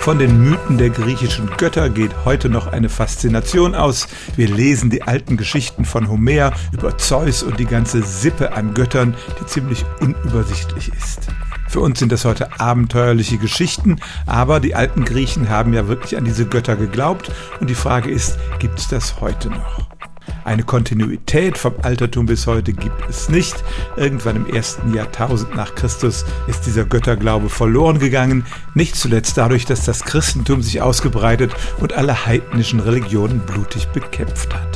Von den Mythen der griechischen Götter geht heute noch eine Faszination aus. Wir lesen die alten Geschichten von Homer über Zeus und die ganze Sippe an Göttern, die ziemlich unübersichtlich ist. Für uns sind das heute abenteuerliche Geschichten, aber die alten Griechen haben ja wirklich an diese Götter geglaubt und die Frage ist, gibt es das heute noch? Eine Kontinuität vom Altertum bis heute gibt es nicht. Irgendwann im ersten Jahrtausend nach Christus ist dieser Götterglaube verloren gegangen, nicht zuletzt dadurch, dass das Christentum sich ausgebreitet und alle heidnischen Religionen blutig bekämpft hat.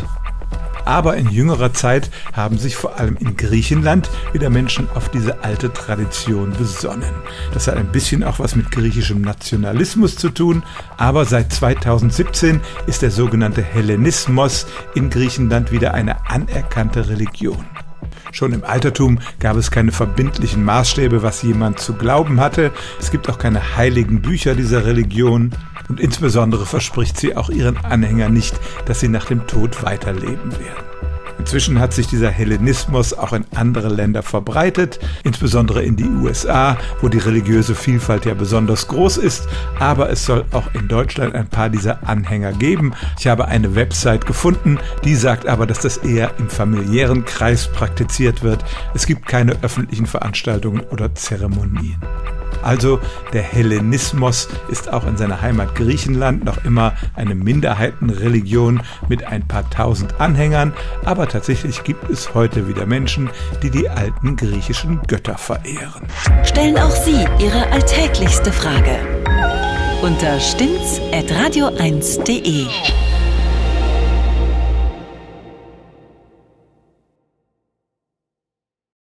Aber in jüngerer Zeit haben sich vor allem in Griechenland wieder Menschen auf diese alte Tradition besonnen. Das hat ein bisschen auch was mit griechischem Nationalismus zu tun, aber seit 2017 ist der sogenannte Hellenismus in Griechenland wieder eine anerkannte Religion. Schon im Altertum gab es keine verbindlichen Maßstäbe, was jemand zu glauben hatte. Es gibt auch keine heiligen Bücher dieser Religion. Und insbesondere verspricht sie auch ihren Anhängern nicht, dass sie nach dem Tod weiterleben werden. Inzwischen hat sich dieser Hellenismus auch in andere Länder verbreitet, insbesondere in die USA, wo die religiöse Vielfalt ja besonders groß ist. Aber es soll auch in Deutschland ein paar dieser Anhänger geben. Ich habe eine Website gefunden, die sagt aber, dass das eher im familiären Kreis praktiziert wird. Es gibt keine öffentlichen Veranstaltungen oder Zeremonien. Also der Hellenismus ist auch in seiner Heimat Griechenland noch immer eine Minderheitenreligion mit ein paar tausend Anhängern, aber tatsächlich gibt es heute wieder Menschen, die die alten griechischen Götter verehren. Stellen auch Sie Ihre alltäglichste Frage unter stimmtz.radio1.de.